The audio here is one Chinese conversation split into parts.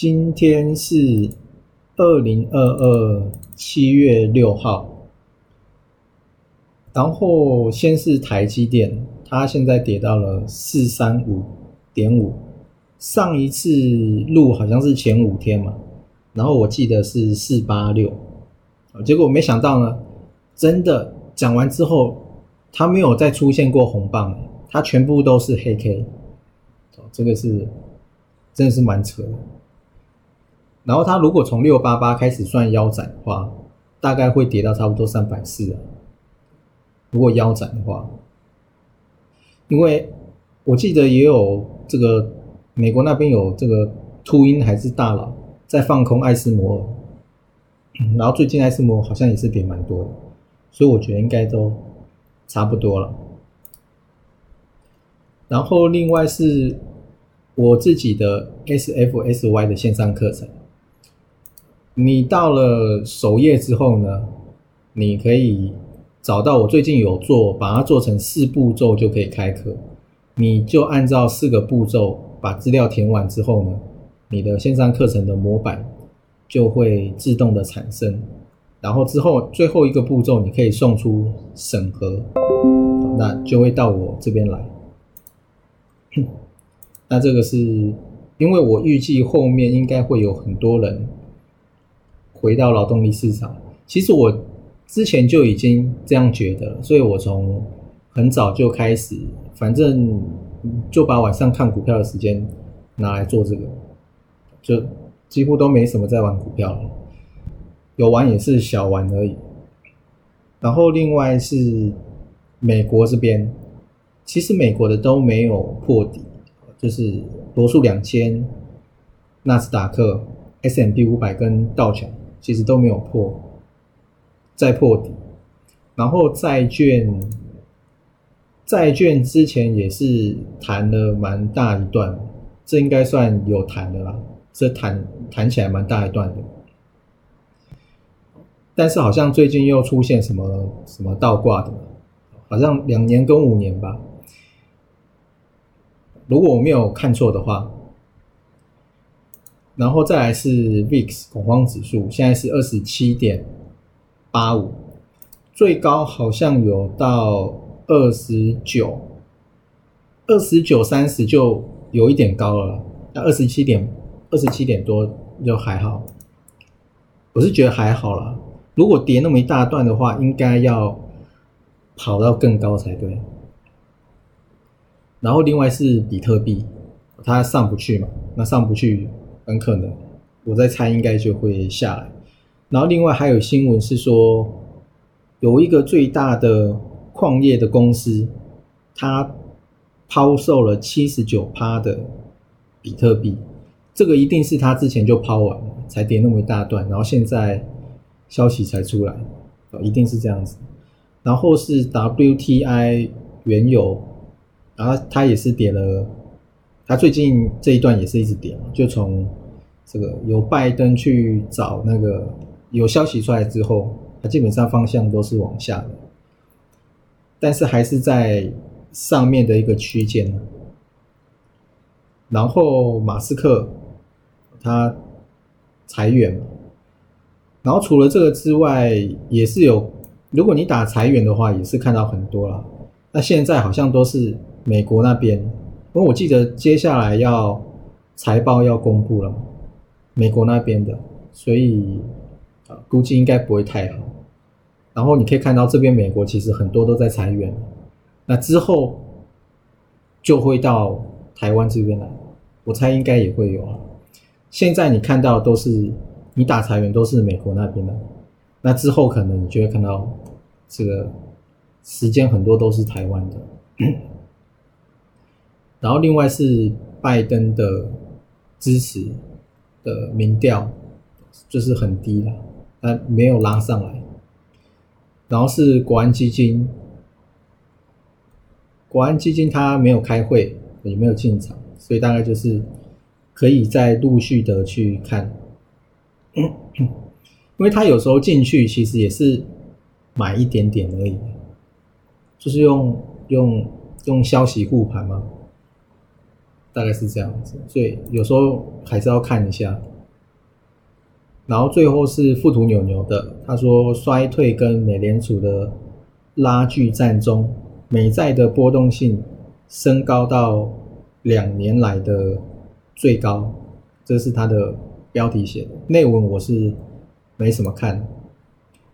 今天是二零二二七月六号，然后先是台积电，它现在跌到了四三五点五，上一次录好像是前五天嘛，然后我记得是四八六，结果没想到呢，真的讲完之后，它没有再出现过红棒，它全部都是黑 K，这个是真的是蛮扯的。然后它如果从六八八开始算腰斩的话，大概会跌到差不多三百四。如果腰斩的话，因为我记得也有这个美国那边有这个秃鹰还是大佬在放空艾斯摩尔，然后最近艾斯摩尔好像也是跌蛮多的，所以我觉得应该都差不多了。然后另外是我自己的 SFSY 的线上课程。你到了首页之后呢，你可以找到我最近有做，把它做成四步骤就可以开课。你就按照四个步骤把资料填完之后呢，你的线上课程的模板就会自动的产生。然后之后最后一个步骤，你可以送出审核，那就会到我这边来。那这个是因为我预计后面应该会有很多人。回到劳动力市场，其实我之前就已经这样觉得，所以我从很早就开始，反正就把晚上看股票的时间拿来做这个，就几乎都没什么在玩股票了，有玩也是小玩而已。然后另外是美国这边，其实美国的都没有破底，就是罗素两千、纳斯达克、S M P 五百跟道琼。其实都没有破，再破底，然后债券，债券之前也是弹了蛮大一段，这应该算有弹的啦，这弹弹起来蛮大一段的，但是好像最近又出现什么什么倒挂的，好像两年跟五年吧，如果我没有看错的话。然后再来是 VIX 恐慌指数，现在是二十七点八五，最高好像有到二十九，二十九三十就有一点高了。那二十七点二十七点多就还好，我是觉得还好啦。如果跌那么一大段的话，应该要跑到更高才对。然后另外是比特币，它上不去嘛，那上不去。很可能，我在猜，应该就会下来。然后另外还有新闻是说，有一个最大的矿业的公司，它抛售了七十九趴的比特币，这个一定是他之前就抛完了，才跌那么一大段，然后现在消息才出来，一定是这样子。然后是 WTI 原油，然后它也是跌了。他最近这一段也是一直跌，就从这个有拜登去找那个有消息出来之后，它基本上方向都是往下的，但是还是在上面的一个区间。然后马斯克他裁员，然后除了这个之外，也是有，如果你打裁员的话，也是看到很多了。那现在好像都是美国那边。因为我记得接下来要财报要公布了，美国那边的，所以啊估计应该不会太好。然后你可以看到这边美国其实很多都在裁员，那之后就会到台湾这边来，我猜应该也会有啊。现在你看到都是你打裁员都是美国那边的，那之后可能你就会看到这个时间很多都是台湾的。然后另外是拜登的支持，的民调就是很低了，但没有拉上来。然后是国安基金，国安基金它没有开会，也没有进场，所以大概就是可以再陆续的去看，因为他有时候进去其实也是买一点点而已，就是用用用消息护盘嘛，大概是这样子，所以有时候还是要看一下。然后最后是富途牛牛的，他说衰退跟美联储的拉锯战中，美债的波动性升高到两年来的最高，这是他的标题写的。内文我是没什么看。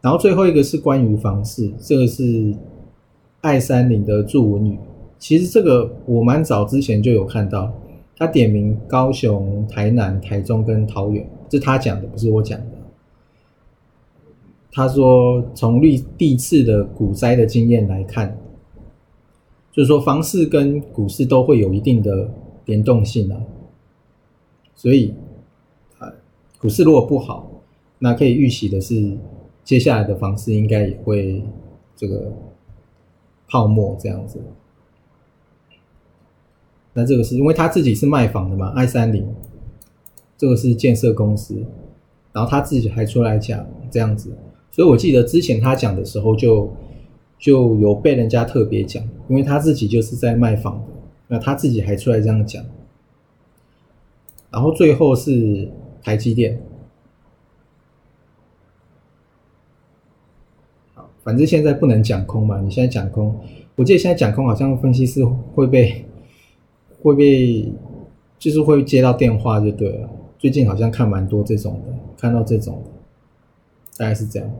然后最后一个是关于房市，这个是爱三零的祝文宇，其实这个我蛮早之前就有看到。他点名高雄、台南、台中跟桃园，是他讲的，不是我讲的。他说，从历历次的股灾的经验来看，就是说房市跟股市都会有一定的联动性啊。所以，啊，股市如果不好，那可以预期的是，接下来的房市应该也会这个泡沫这样子。那这个是因为他自己是卖房的嘛，I 三零，这个是建设公司，然后他自己还出来讲这样子，所以我记得之前他讲的时候就就有被人家特别讲，因为他自己就是在卖房的，那他自己还出来这样讲，然后最后是台积电，反正现在不能讲空嘛，你现在讲空，我记得现在讲空好像分析师会被。会被就是会接到电话就对了，最近好像看蛮多这种的，看到这种的，大概是这样。